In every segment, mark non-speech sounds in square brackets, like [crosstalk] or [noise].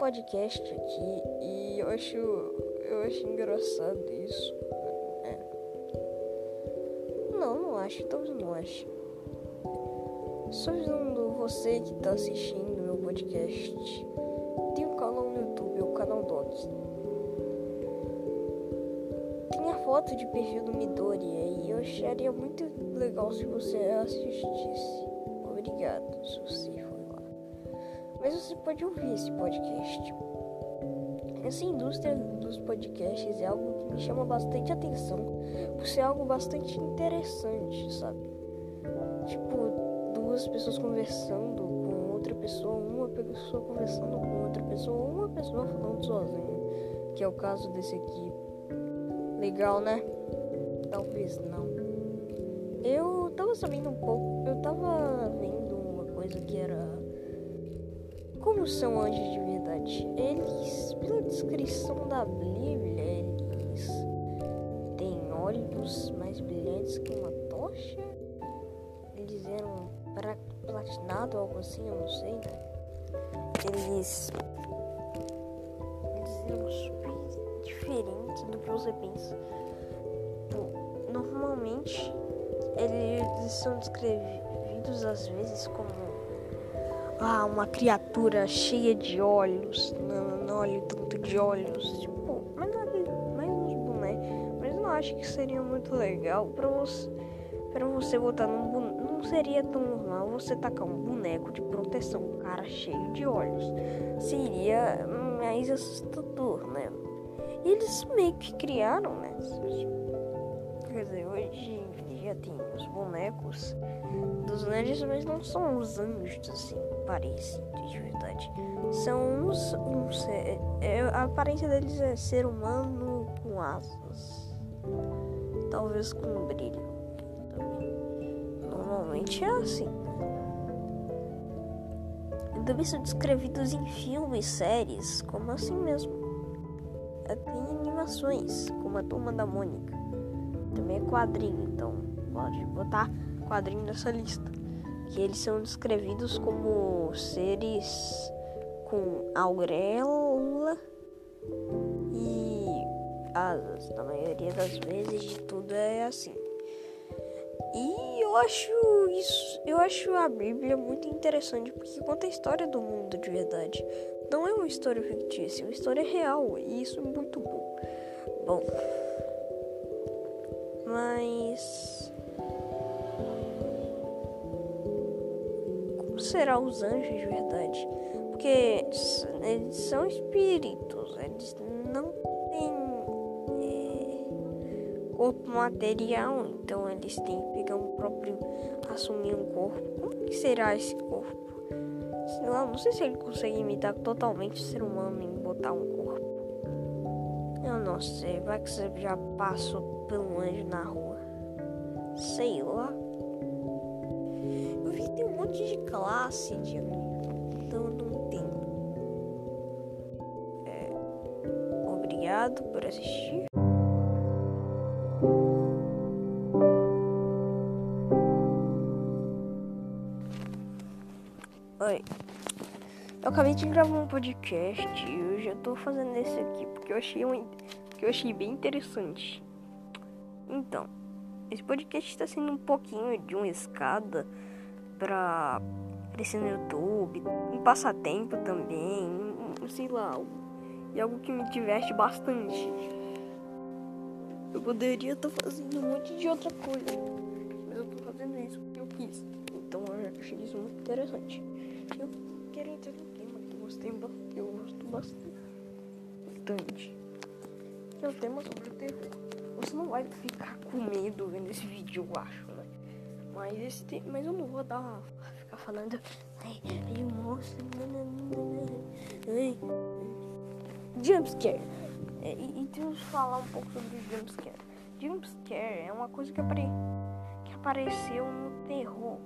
podcast aqui e eu acho, eu acho engraçado isso. É. Não, não acho, talvez não acho. Só avisando você que tá assistindo meu podcast. Tem um canal no YouTube, é o canal Doc. Tem a foto de perfil do Midori e eu acharia muito legal se você assistisse. Obrigado se você pode ouvir esse podcast. Essa indústria dos podcasts é algo que me chama bastante atenção, por ser algo bastante interessante, sabe? Tipo, duas pessoas conversando com outra pessoa, uma pessoa conversando com outra pessoa, uma pessoa falando sozinha, que é o caso desse aqui. Legal, né? Talvez não. Eu tava sabendo um pouco, eu tava vendo uma coisa que era como são anjos de verdade? Eles, pela descrição da Bíblia, eles têm olhos mais brilhantes que uma tocha. Eles eram platinado algo assim, eu não sei, né? Eles, eles eram super diferentes do que você pensa. Normalmente, eles são descrevidos às vezes como ah, uma criatura cheia de olhos, não, não olho tanto de olhos, tipo, mas nada, mais uns bonecos, mas não acho que seria muito legal para você, para você botar num boneco, não seria tão normal você tacar um boneco de proteção, um cara cheio de olhos, seria mais assustador, né? E eles meio que criaram, né? Quer dizer, hoje já tem os bonecos dos anjos, mas não são os anjos assim parecidos de verdade. São uns. uns é, é, a aparência deles é ser humano com asas. Talvez com brilho. Normalmente é assim. Também são descrevidos em filmes, séries, como assim mesmo. É, tem animações, como a Turma da Mônica. Também é quadrinho, então pode botar quadrinho nessa lista que eles são descrevidos como seres com auréola e asas. Na maioria das vezes de tudo é assim. E eu acho isso, eu acho a Bíblia muito interessante porque conta a história do mundo de verdade. Não é uma história fictícia, é uma história real e isso é muito bom. Bom, mas será os anjos de verdade? Porque eles são espíritos, eles não têm é, corpo material, então eles têm que pegar um próprio, assumir um corpo. Como que será esse corpo? Sei lá, não sei se ele consegue imitar totalmente o ser humano em botar um corpo. Eu não sei, vai que você já passou pelo anjo na rua. Sei lá monte de classe de então não tem. É, obrigado por assistir. Oi. Eu acabei de gravar um podcast e eu já tô fazendo esse aqui porque eu achei um, porque eu achei bem interessante. Então, esse podcast está sendo um pouquinho de uma escada pra crescer no YouTube, um passatempo também, sei lá, e algo que me diverte bastante. Eu poderia estar tá fazendo um monte de outra coisa, mas eu tô fazendo isso porque eu quis. Então eu achei isso muito interessante. Eu quero entrar no tema que eu gostei que eu gosto bastante. É o tema sobre o terror. Você não vai ficar com medo vendo esse vídeo, eu acho. Mas esse tem, mas eu não vou dar [laughs] ficar falando ai, ai o monstro jumpscare. É, e, e temos que falar um pouco sobre jumpscare. Jumpscare é uma coisa que, apare, que apareceu no terror.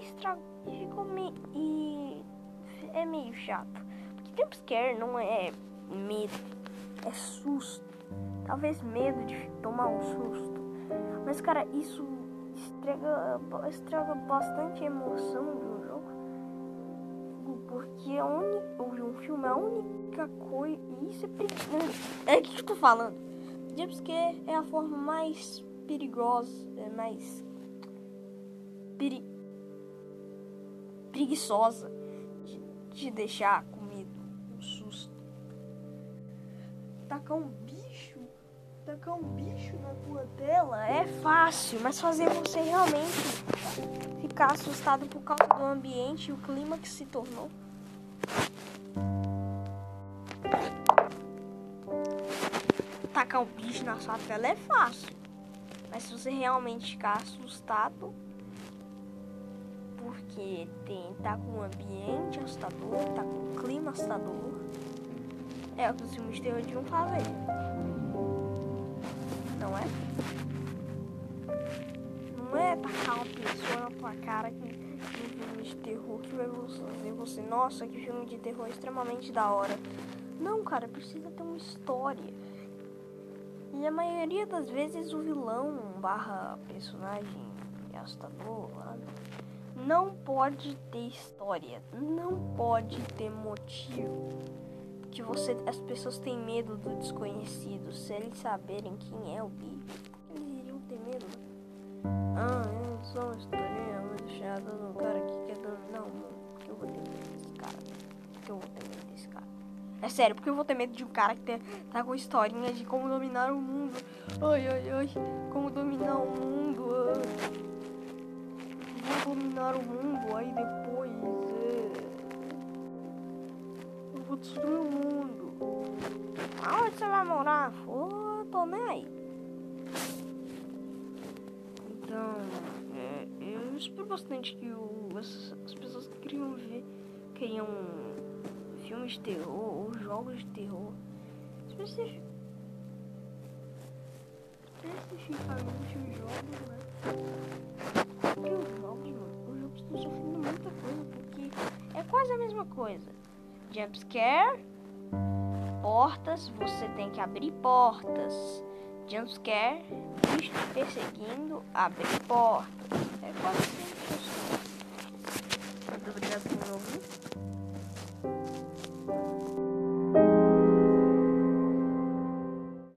E, estra, ficou meio e é meio chato. Porque jumpscare não é medo é susto. Talvez medo de tomar um susto. Mas cara isso estraga, estraga bastante a emoção do jogo. Porque é um, filme filme, a única coisa. Isso é perigoso. É o que eu tô falando. Jumpscare é a forma mais perigosa, é mais. Peri... preguiçosa de, de deixar com medo, um susto. Tacar um tacar um bicho na tua tela é fácil, mas fazer você realmente ficar assustado por causa do ambiente e o clima que se tornou. Tacar um bicho na sua tela é fácil. Mas se você realmente ficar assustado, porque tem, tá com um ambiente assustador, tá com um clima assustador, é o que os filmes de terror deviam fazer. Não é? Não é tacar uma pessoa na tua cara que um filme de terror que vai fazer você, nossa, que filme de terror extremamente da hora. Não, cara, precisa ter uma história. E a maioria das vezes o vilão barra personagem assustador não pode ter história, não pode ter motivo. Que você, as pessoas têm medo do desconhecido. Se eles saberem quem é o bicho, eles iriam ter medo. Ah, eu sou uma historinha muito chata do cara que quer dominar o mundo. Por que eu vou ter medo desse cara? Por que eu vou ter medo desse cara? É sério, porque eu vou ter medo de um cara que tá com historinha de como dominar o mundo. Ai, ai, ai, como dominar o mundo. Ai. Vou dominar o mundo, aí depois. É... Vou destruir o mundo. Aonde você vai morar? Pô, tô nem aí. Então, é, eu espero bastante que o, as, as pessoas que queriam ver, queriam filmes de terror ou jogos de terror. Especific... Especificamente os jogos, né? Porque os jogos, mano, os jogos estão sofrendo muita coisa, porque é quase a mesma coisa. Jumpscare, portas, você tem que abrir portas. Jumpscare, bicho perseguindo, abrir portas. É quase assim. Muito obrigado por ouvir.